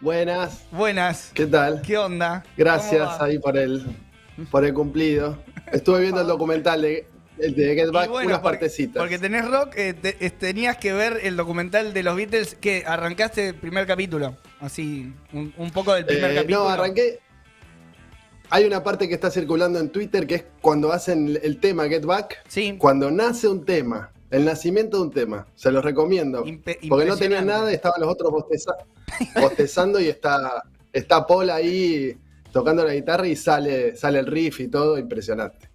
Buenas. Buenas. ¿Qué tal? ¿Qué onda? Gracias ahí por el, por el cumplido. Estuve viendo el documental de, de Get Back, unas porque, partecitas. Porque tenés rock, eh, te- eh, tenías que ver el documental de los Beatles que arrancaste el primer capítulo. Así, un, un poco del primer Eh, capítulo. no, arranqué. Hay una parte que está circulando en Twitter que es cuando hacen el- tema Get Back. Sí. Cuando nace un tema, el nacimiento de un tema. Se los recomiendo. Impe- porque no tenía nada y estaban los otros bosteza- bostezando y está, está Paul ahí tocando la guitarra y sale, sale el riff y todo. Impresionante.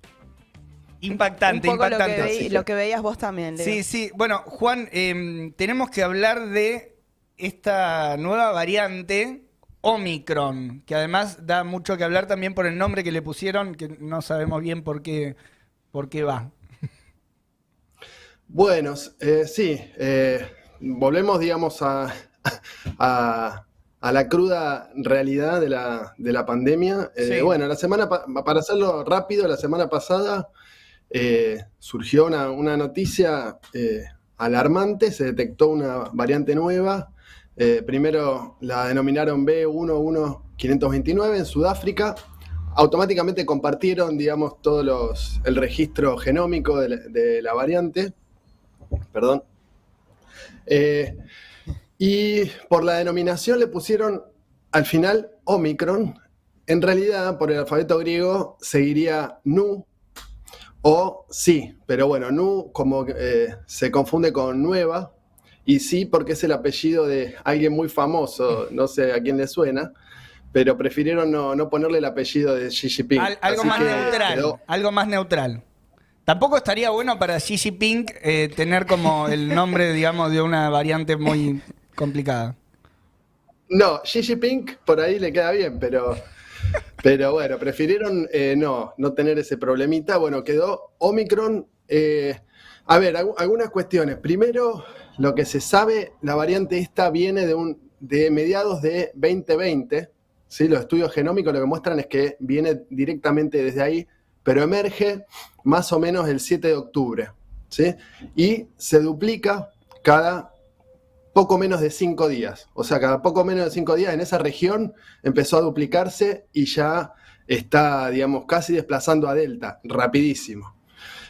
Impactante, un poco lo que, impactante. veí- lo que veías vos también, Leo. Sí, sí. Bueno, Juan, em, tenemos que hablar de esta nueva variante Omicron, que además da mucho que hablar también por el nombre que le pusieron, que no sabemos bien por qué, por qué va. Bueno, eh, sí, eh, volvemos, digamos, a, a- a la cruda realidad de la, de la pandemia. Eh. Bueno, la semana, pa- para hacerlo rápido, la semana pasada eh, surgió una, una noticia eh, alarmante, se detectó una variante nueva. Primero la denominaron B11529 en Sudáfrica. Automáticamente compartieron, digamos, todos los, el registro genómico de la- de la variante perdón. Y por la denominación le pusieron al final Omicron. En realidad, por el alfabeto griego, seguiría Nu o Sí, pero bueno, Nu como eh, se confunde con nueva y Sí porque es el apellido de alguien muy famoso, no sé a quién le suena, pero prefirieron no, no ponerle el apellido de Xi Jinping. Al- algo más neutral. quedó- Algo más neutral. Tampoco estaría bueno para Xi Jinping eh, tener como el nombre, digamos, de una variante muy complicada. No, Xi Jinping por ahí le queda bien, pero, pero bueno, prefirieron eh, no, no tener ese problemita. Bueno, quedó Omicron. eh, a ver, algu- algunas cuestiones. Primero, lo que se sabe, la variante esta viene de, un, de mediados de 2020. ¿sí? Los estudios genómicos lo que muestran es que viene directamente desde ahí, pero emerge más o menos el 7 de octubre. ¿sí? Y se duplica cada poco menos de cinco días. O sea, cada poco menos de cinco días en esa región empezó a duplicarse y ya está, digamos, casi desplazando a Delta, rapidísimo.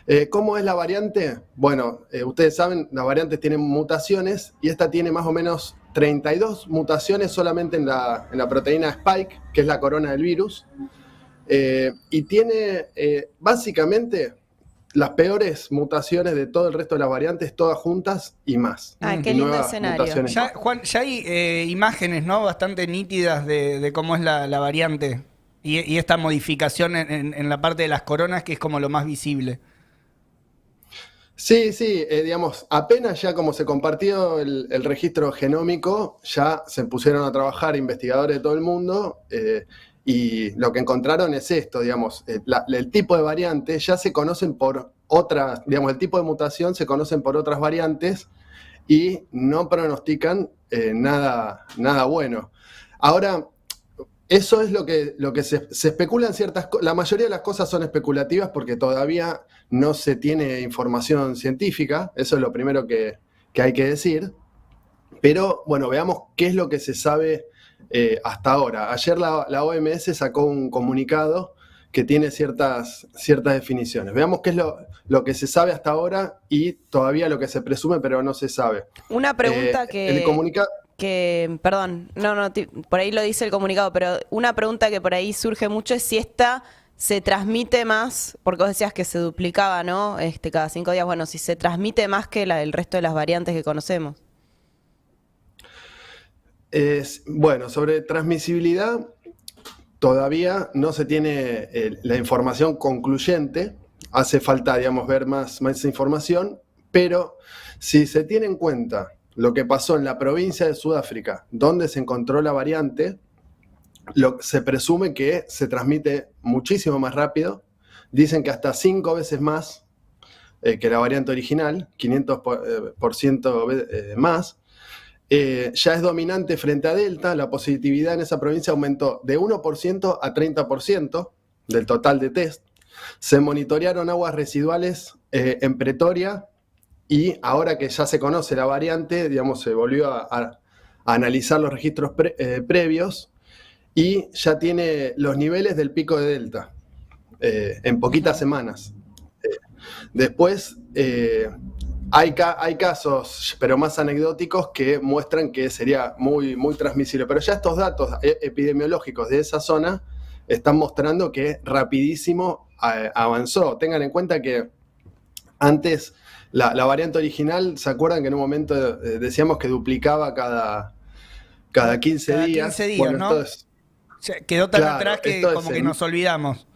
Eh, ¿Cómo es la variante? Bueno, eh, ustedes saben, las variantes tienen mutaciones y esta tiene más o menos 32 mutaciones solamente en la, en la proteína Spike, que es la corona del virus. Eh, y tiene básicamente las peores mutaciones de todo el resto de las variantes, todas juntas y más. Ah, qué lindo escenario. Ya, Juan, ya hay eh, imágenes, ¿no? Bastante nítidas de, de cómo es la, la variante y, y esta modificación en, en- en la parte de las coronas, que es como lo más visible. Sí, sí, eh, digamos, apenas ya como se compartió el, el registro genómico, ya se pusieron a trabajar investigadores de todo el mundo eh, y lo que encontraron es esto, digamos, eh, el tipo de variante ya se conocen por otras, digamos, el tipo de mutación se conocen por otras variantes y no pronostican eh, nada, nada bueno. Ahora, eso es lo que, lo que se, se especula en ciertas cosas. La mayoría de las cosas son especulativas porque todavía no se tiene información científica. Eso es lo primero que, que hay que decir. Pero bueno, veamos qué es lo que se sabe eh, hasta ahora. Ayer la, la OMS sacó un comunicado que tiene ciertas, ciertas definiciones. Veamos qué es lo, lo que se sabe hasta ahora y todavía lo que se presume, pero no se sabe. Una pregunta Eh, que, El comunicado. que, perdón, no, no, por ahí lo dice el comunicado, pero una pregunta que por ahí surge mucho es si esta se transmite más, porque vos decías que se duplicaba, ¿no? Este, cada cinco días, bueno, si se transmite más que la, el resto de las variantes que conocemos. Es, bueno, sobre transmisibilidad, todavía no se tiene eh, la información concluyente. Hace falta, digamos, ver más, más información, pero si se tiene en cuenta lo que pasó en la provincia de Sudáfrica, donde se encontró la variante, se presume que se transmite muchísimo más rápido. Dicen que hasta cinco veces más eh, que la variante original, 500% por, eh, por ciento, eh, más. Eh, ya es dominante frente a Delta, la positividad en esa provincia aumentó de 1% a 30% del total de test. Se monitorearon aguas residuales eh, en Pretoria y ahora que ya se conoce la variante, digamos, se volvió a, analizar los registros eh, previos y ya tiene los niveles del pico de Delta en poquitas semanas. después, hay, hay, casos, pero más anecdóticos, que muestran que sería muy, muy transmisible. Pero ya estos datos epidemiológicos de esa zona están mostrando que rapidísimo avanzó. Tengan en cuenta que antes la, variante original, ¿se acuerdan que en un momento eh, decíamos que duplicaba cada, cada 15 días? 15 días, ¿no? quedó tan atrás que como que nos olvidamos.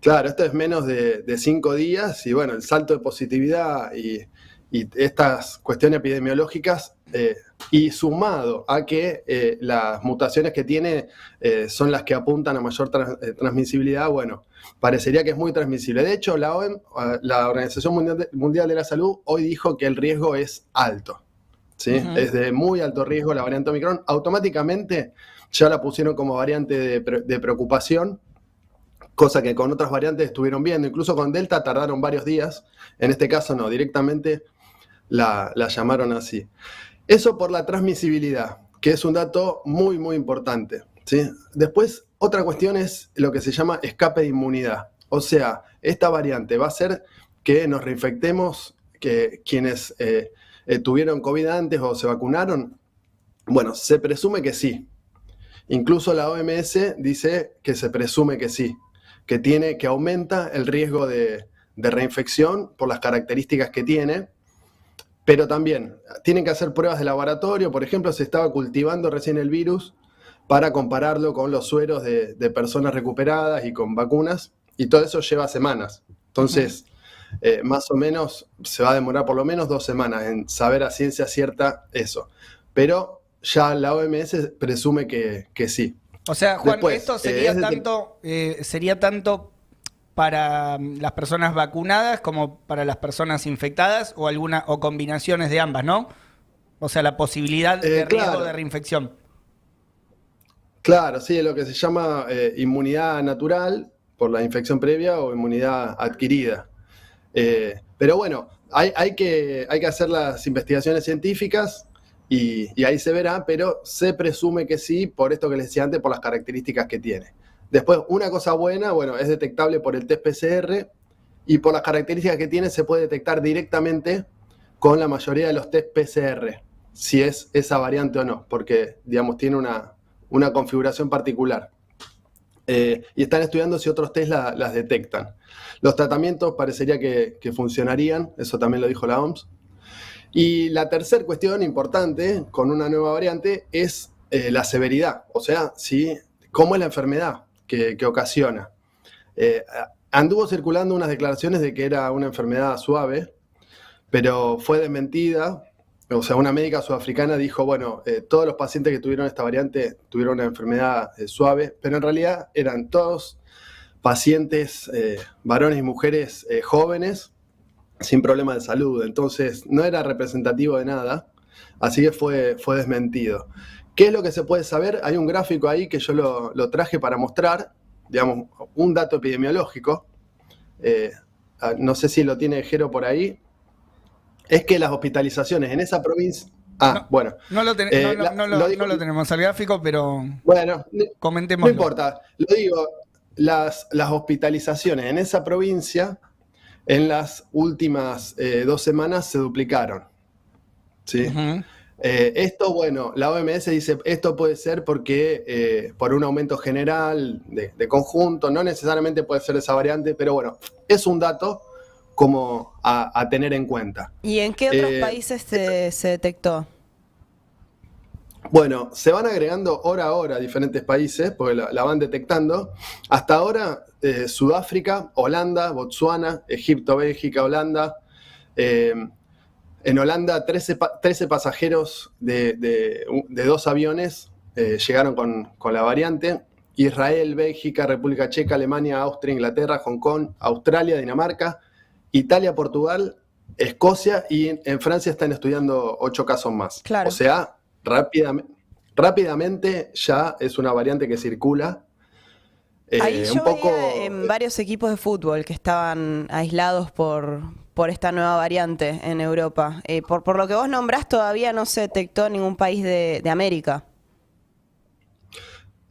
Claro, esto es menos de, de cinco días y bueno, el salto de positividad y, estas cuestiones epidemiológicas eh, y sumado a que eh, las mutaciones que tiene eh, son las que apuntan a mayor transmisibilidad, bueno, parecería que es muy transmisible. De hecho, la, OEM, la Organización Mundial de, la Salud hoy dijo que el riesgo es alto. ¿sí? Es de muy alto riesgo la variante Omicron. Automáticamente ya la pusieron como variante de, de preocupación cosa que con otras variantes estuvieron viendo, incluso con Delta tardaron varios días, en este caso no, directamente la, llamaron así. Eso por la transmisibilidad, que es un dato muy, muy importante. ¿sí? Después, otra cuestión es lo que se llama escape de inmunidad. O sea, esta variante va a hacer que nos reinfectemos, que quienes eh, eh, tuvieron COVID antes o se vacunaron. Bueno, se presume que sí. Incluso la OMS dice que se presume que sí que tiene, que aumenta el riesgo de, reinfección por las características que tiene, pero también tienen que hacer pruebas de laboratorio, por ejemplo, se estaba cultivando recién el virus para compararlo con los sueros de, personas recuperadas y con vacunas, y todo eso lleva semanas. Entonces, eh, más o menos se va a demorar por lo menos dos semanas en saber a ciencia cierta eso. Pero ya la OMS presume que sí. O sea, Juan, esto eh, sería tanto, eh, sería tanto para mm, las personas vacunadas como para las personas infectadas o alguna o combinaciones de ambas, ¿no? O sea, la posibilidad de eh, riesgo de reinfección. Claro, sí, es lo que se llama inmunidad natural por la infección previa o inmunidad adquirida. pero bueno, hay, hay, que, hay que hacer las investigaciones científicas y, ahí se verá, pero se presume que sí, por esto que les decía antes, por las características que tiene. Después, una cosa buena, bueno, es detectable por el test PCR y por las características que tiene se puede detectar directamente con la mayoría de los test PCR, si es esa variante o no, porque, digamos, tiene una, configuración particular. Eh, y están estudiando si otros test las detectan. Los tratamientos parecería que, que funcionarían, eso también lo dijo la OMS, y la tercera cuestión importante con una nueva variante es eh, la severidad, o sea, ¿sí? cómo es la enfermedad que, ocasiona. Eh, anduvo circulando unas declaraciones de que era una enfermedad suave, pero fue desmentida. O sea, una médica sudafricana dijo, bueno, eh, todos los pacientes que tuvieron esta variante tuvieron una enfermedad suave, pero en realidad eran todos pacientes, varones y mujeres jóvenes, sin problema de salud. Entonces, no era representativo de nada, así que fue, fue desmentido. ¿Qué es lo que se puede saber? Hay un gráfico ahí que yo lo, traje para mostrar, digamos, un dato epidemiológico. Eh, no sé si lo tiene Jero por ahí. Es que las hospitalizaciones en esa provincia. Ah, bueno. No lo, eh, no, lo, tenemos al gráfico, pero. Bueno, comentemos. No importa. Lo digo, las, las hospitalizaciones en esa provincia en las últimas eh, dos semanas se duplicaron. ¿sí? Eh, esto, bueno, la OMS dice, esto puede ser porque eh, por un aumento general de, conjunto, no necesariamente puede ser esa variante, pero bueno, es un dato como a, tener en cuenta. ¿Y en qué otros países se detectó? Bueno, se van agregando hora a hora diferentes países, porque la, van detectando. Hasta ahora, eh, Sudáfrica, Holanda, Botsuana, Egipto, Bélgica, Holanda. Eh, en Holanda, 13, pasajeros de, dos aviones eh, llegaron con, con, la variante. Israel, Bélgica, República Checa, Alemania, Austria, Inglaterra, Hong Kong, Australia, Dinamarca, Italia, Portugal, Escocia y en Francia están estudiando ocho casos más. Claro. O sea, rápidamente, rápidamente ya es una variante que circula. Eh, Ahí yo un poco... en varios equipos de fútbol que estaban aislados por, por esta nueva variante en Europa. Eh, por, por lo que vos nombrás, todavía no se detectó en ningún país de, de América.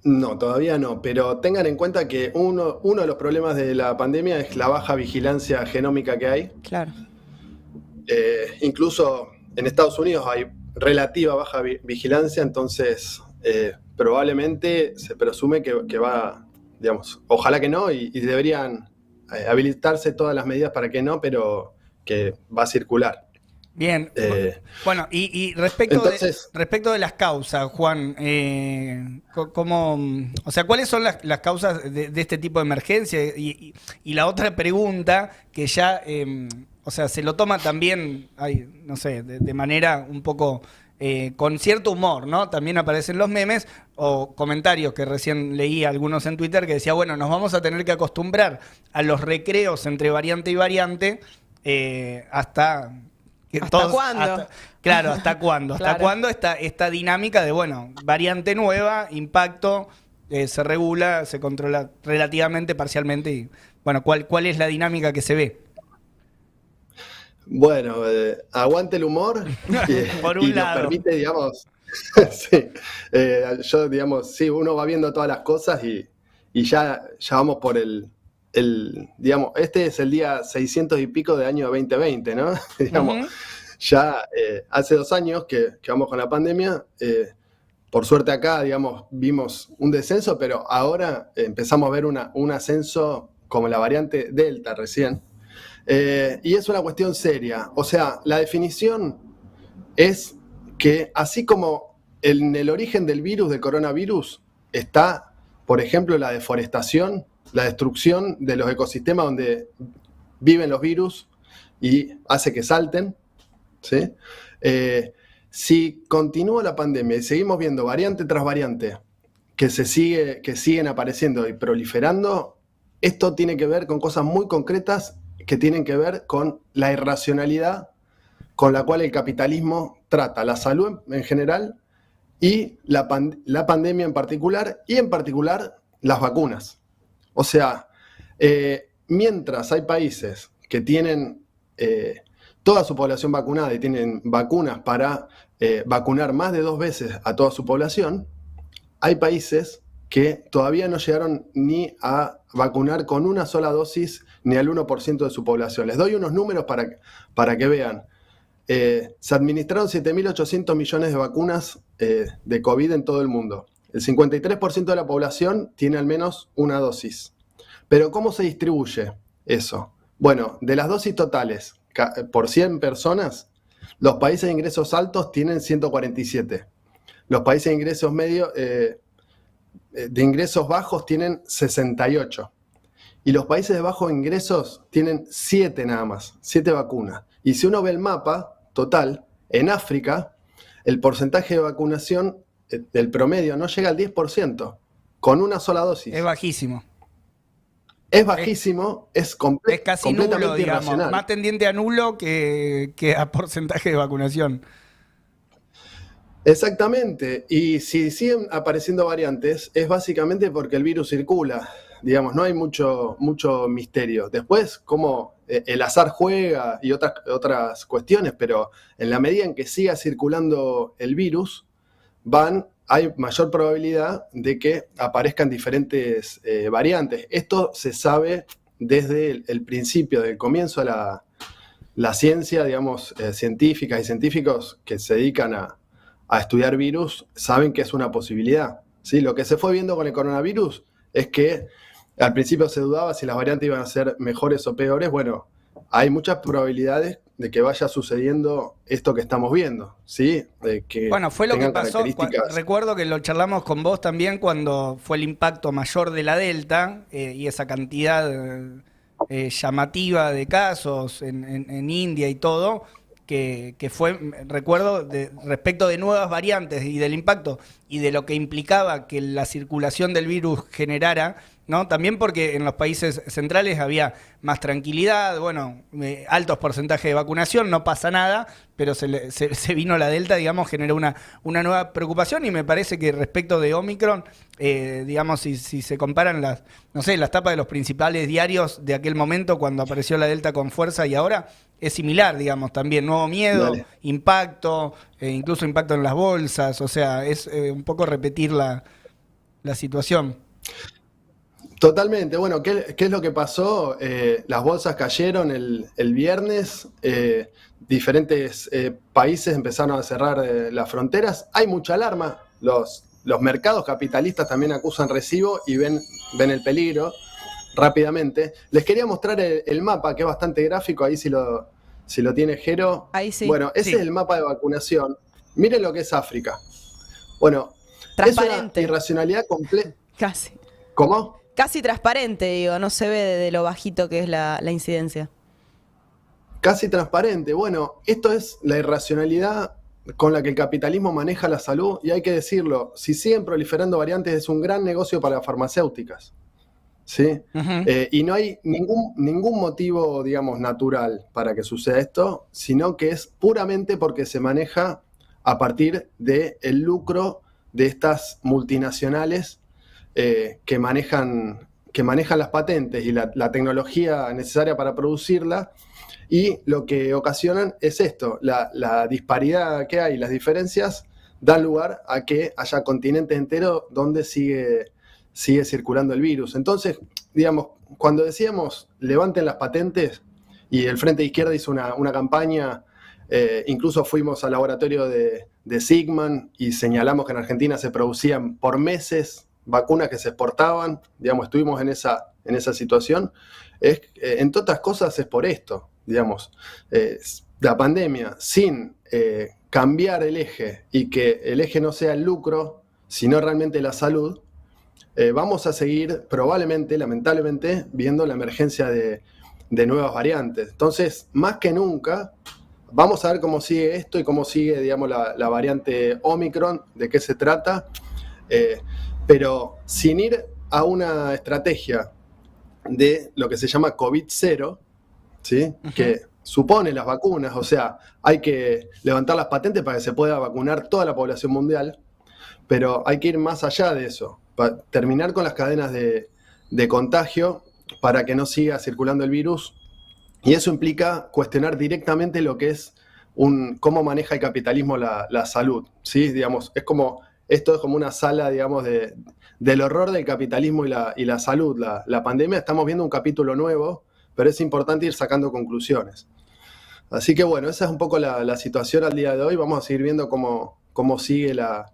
No, todavía no, pero tengan en cuenta que uno, uno de los problemas de la pandemia es la baja vigilancia genómica que hay. Claro. Eh, incluso en Estados Unidos hay relativa baja vi- vigilancia, entonces eh, probablemente se presume que, que va, digamos, ojalá que no, y, deberían eh, habilitarse todas las medidas para que no, pero que va a circular. Bien. Eh, Bueno, y, y respecto, entonces- de, respecto de las causas, Juan, eh, ¿cómo, o sea, ¿cuáles son las, las causas de, de este tipo de emergencia? Y, y- y la otra pregunta, que ya, eh, o sea, se lo toma también, ay, no sé, de, de manera un poco eh, con cierto humor, ¿no? También aparecen los memes o comentarios que recién leí algunos en Twitter que decía, bueno, nos vamos a tener que acostumbrar a los recreos entre variante y variante eh, hasta... ¿Hasta cuándo? hasta- claro, ¿hasta cuándo? ¿Hasta Claro. cuándo esta, esta dinámica de, bueno, variante nueva, impacto, eh, se regula, se controla relativamente, parcialmente? Y, bueno, ¿cuál, ¿cuál es la dinámica que se ve? Bueno, eh, aguante el humor y, Por un y nos lado. permite, digamos, sí, eh, yo, digamos, sí, uno va viendo todas las cosas y, y ya, ya vamos por el, el, digamos, este es el día 600 y pico de año 2020, ¿no? digamos, ya eh, hace dos años que, que vamos con la pandemia, eh, por suerte acá, digamos, vimos un descenso, pero ahora empezamos a ver una, un ascenso como la variante Delta recién. Eh, y es una cuestión seria. O sea, la definición es que así como en el origen del virus, del coronavirus, está, por ejemplo, la deforestación, la destrucción de los ecosistemas donde viven los virus y hace que salten. Eh, si continúa la pandemia y seguimos viendo variante tras variante que, se sigue, que siguen apareciendo y proliferando, esto tiene que ver con cosas muy concretas que tienen que ver con la irracionalidad con la cual el capitalismo trata la salud en general y la, la pandemia en particular, y en particular las vacunas. O sea, eh, mientras hay países que tienen eh, toda su población vacunada y tienen vacunas para eh, vacunar más de dos veces a toda su población, hay países que todavía no llegaron ni a vacunar con una sola dosis ni al 1% de su población. Les doy unos números para, para que vean. Se administraron 7.800 millones de vacunas de COVID en todo el mundo. El 53% de la población tiene al menos una dosis. Pero ¿cómo se distribuye eso? Bueno, de las dosis totales ca- por 100 personas, los países de ingresos altos tienen 147. Los países de ingresos medios, eh, eh, de ingresos bajos tienen 68. Y los países de bajos ingresos tienen 7 nada más, 7 vacunas. Y si uno ve el mapa total, en África, el porcentaje de vacunación eh, del promedio no llega al 10%, con una sola dosis. Es bajísimo. Es bajísimo, es, comple- Es casi completamente nulo, digamos. irracional. Más tendiente a nulo que, que a porcentaje de vacunación. Exactamente. Y si siguen apareciendo variantes, es básicamente porque el virus circula. Digamos, no hay mucho, mucho misterio. Después, cómo eh, el azar juega y otras, otras cuestiones, pero en la medida en que siga circulando el virus, van, hay mayor probabilidad de que aparezcan diferentes eh, variantes. Esto se sabe desde el, principio, del comienzo de la, la ciencia, digamos, eh, científicas y científicos que se dedican a, a estudiar virus saben que es una posibilidad. ¿sí? Lo que se fue viendo con el coronavirus es que al principio se dudaba si las variantes iban a ser mejores o peores. Bueno, hay muchas probabilidades de que vaya sucediendo esto que estamos viendo, ¿sí? De que Bueno, fue lo que pasó. recuerdo que lo charlamos con vos también cuando fue el impacto mayor de la Delta eh, y esa cantidad eh, llamativa de casos en, en- en India y todo, que, que fue, recuerdo, de- respecto de nuevas variantes y del impacto y de lo que implicaba que la circulación del virus generara ¿no? También porque en los países centrales había más tranquilidad, bueno, eh, altos porcentajes de vacunación, no pasa nada, pero se, se, vino la Delta, digamos, generó una, una nueva preocupación y me parece que respecto de Omicron, eh, digamos, si, si, se comparan las, no sé, las tapas de los principales diarios de aquel momento cuando apareció la Delta con fuerza y ahora, es similar, digamos, también, nuevo miedo, impacto, eh, incluso impacto en las bolsas, o sea, es un poco repetir la, la situación. Totalmente. Bueno, ¿qué, es lo que pasó? Eh, las bolsas cayeron el, viernes, eh, diferentes eh, países empezaron a cerrar las fronteras, hay mucha alarma, los, los mercados capitalistas también acusan recibo y ven, ven el peligro rápidamente. Les quería mostrar el, mapa, que es bastante gráfico, ahí si lo, si lo tiene Jero. Ahí sí. Bueno, ese es el mapa de vacunación. Miren lo que es África. Bueno, Transparente. es una irracionalidad completa. Casi. ¿Cómo? Casi transparente, digo, no se ve de, lo bajito que es la, incidencia. Casi transparente. Bueno, esto es la irracionalidad con la que el capitalismo maneja la salud y hay que decirlo, si siguen proliferando variantes es un gran negocio para las farmacéuticas. ¿sí? Eh, y no hay ningún, ningún motivo, digamos, natural para que suceda esto, sino que es puramente porque se maneja a partir del el lucro de estas multinacionales eh, que, manejan, que manejan las patentes y la, tecnología necesaria para producirla, y lo que ocasionan es esto, la, disparidad que hay, las diferencias, dan lugar a que haya continente entero donde sigue, sigue circulando el virus. Entonces, digamos, cuando decíamos levanten las patentes, y el Frente de Izquierda hizo una, campaña, eh, incluso fuimos al laboratorio de, de Sigman y señalamos que en Argentina se producían por meses vacunas que se exportaban, digamos, estuvimos en esa, en esa situación, es, eh, entre otras cosas es por esto, digamos, eh, la pandemia sin eh, cambiar el eje y que el eje no sea el lucro, sino realmente la salud, vamos a seguir probablemente, lamentablemente, viendo la emergencia de, nuevas variantes. Entonces, más que nunca, vamos a ver cómo sigue esto y cómo sigue, digamos, la, la variante Omicron, de qué se trata pero sin ir a una estrategia de lo que se llama COVID-0, ¿sí? que supone las vacunas, o sea, hay que levantar las patentes para que se pueda vacunar toda la población mundial, pero hay que ir más allá de eso, para terminar con las cadenas de, contagio para que no siga circulando el virus, y eso implica cuestionar directamente lo que es un, cómo maneja el capitalismo la, la salud, ¿sí? Digamos, es como esto es como una sala, digamos, de, del horror del capitalismo y la, y la salud. La, pandemia, estamos viendo un capítulo nuevo, pero es importante ir sacando conclusiones. Así que bueno, esa es un poco la, situación al día de hoy. Vamos a seguir viendo cómo, cómo, sigue la,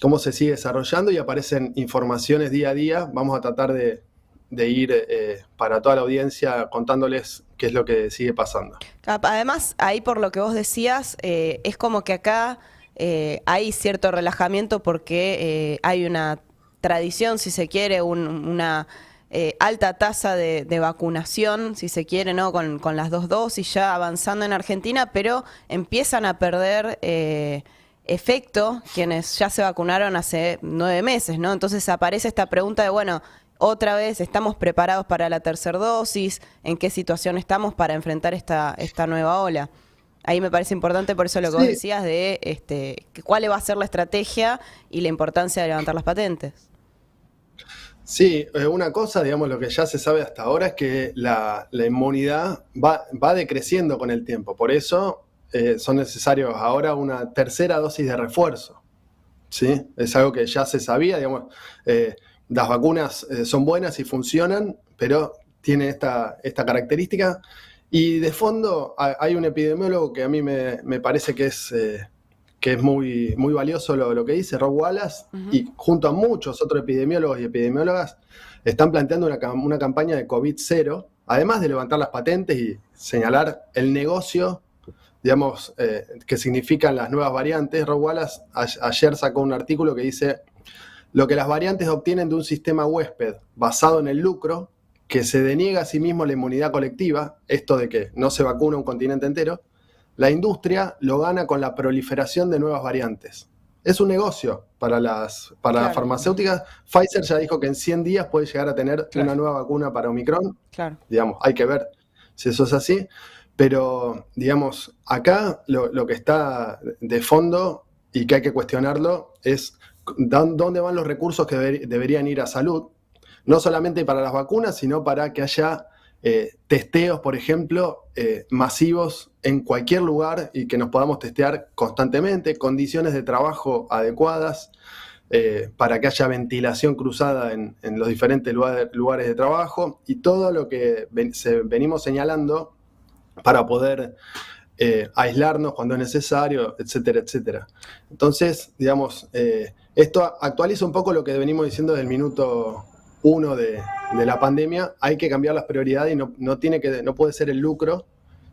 cómo se sigue desarrollando y aparecen informaciones día a día. Vamos a tratar de, ir eh, para toda la audiencia contándoles qué es lo que sigue pasando. Además, ahí por lo que vos decías, eh, es como que acá eh, hay cierto relajamiento porque eh, hay una tradición, si se quiere, una eh, alta tasa de, vacunación, si se quiere, ¿no? Con, las dos dosis ya avanzando en Argentina, pero empiezan a perder efecto quienes ya se vacunaron hace nueve meses, ¿no? Entonces aparece esta pregunta de, bueno, otra vez, ¿estamos preparados para la tercera dosis? ¿En qué situación estamos para enfrentar esta, esta nueva ola? Ahí me parece importante, por eso lo que vos decías de este, cuál va a ser la estrategia y la importancia de levantar las patentes. Sí, eh, una cosa, digamos, lo que ya se sabe hasta ahora es que la, inmunidad va, decreciendo con el tiempo. Por eso eh, son necesarios ahora una tercera dosis de refuerzo. ¿sí? Es algo que ya se sabía, digamos. Eh, las vacunas son buenas y funcionan, pero tiene esta, esta característica y de fondo hay un epidemiólogo que a mí me, parece que es, eh, que es muy, muy valioso lo, que dice, Rob Wallace, y junto a muchos otros epidemiólogos y epidemiólogas, están planteando una, campaña de COVID-0, además de levantar las patentes y señalar el negocio, digamos, eh, que significan las nuevas variantes. Rob Wallace ayer sacó un artículo que dice, lo que las variantes obtienen de un sistema huésped basado en el lucro que se deniega a sí mismo la inmunidad colectiva, esto de que no se vacuna un continente entero, la industria lo gana con la proliferación de nuevas variantes. es un negocio para las, para las farmacéuticas. Pfizer ya dijo que en 100 días puede llegar a tener Claro. una nueva vacuna para Omicron. Claro. Digamos, hay que ver si eso es así. Pero, digamos, acá lo, lo que está de fondo y que hay que cuestionarlo es dó- dónde van los recursos que deber- deberían ir a salud, no solamente para las vacunas, sino para que haya eh, testeos, por ejemplo, eh, masivos en cualquier lugar y que nos podamos testear constantemente, condiciones de trabajo adecuadas, eh, para que haya ventilación cruzada en, los diferentes lugar- lugares de trabajo y todo lo que venimos señalando para poder aislarnos cuando es necesario, etcétera, etcétera. Entonces, digamos, esto actualiza un poco lo que venimos diciendo del minuto uno de, de la pandemia. Hay que cambiar las prioridades y no, no tiene que, no puede ser el lucro,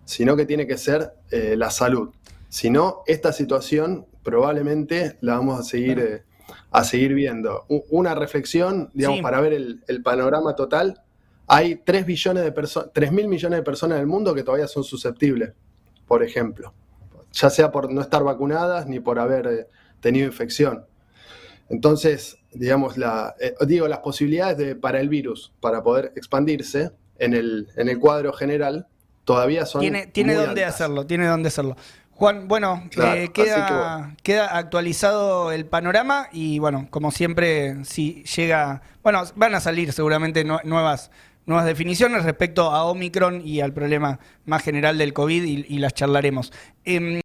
sino que tiene que ser eh, la salud. Si no, esta situación probablemente la vamos a seguir, eh, a seguir viendo. U- Una reflexión, digamos, Sí. para ver el, el panorama total. Hay 3 billones de personas, 3 mil millones de personas en el mundo que todavía son susceptibles, por ejemplo. Ya sea por no estar vacunadas ni por haber eh, tenido infección. Entonces, digamos, la, eh, digo, las posibilidades de, para el virus, para poder expandirse en el, en el cuadro general, todavía son. Tiene, tiene muy dónde altas. hacerlo, tiene dónde hacerlo. Juan, bueno, Claro, eh, queda, que bueno. queda actualizado el panorama y bueno, como siempre, si llega, bueno, van a salir seguramente nue- nuevas, nuevas definiciones respecto a Omicron y al problema más general del COVID y, y las charlaremos. Em,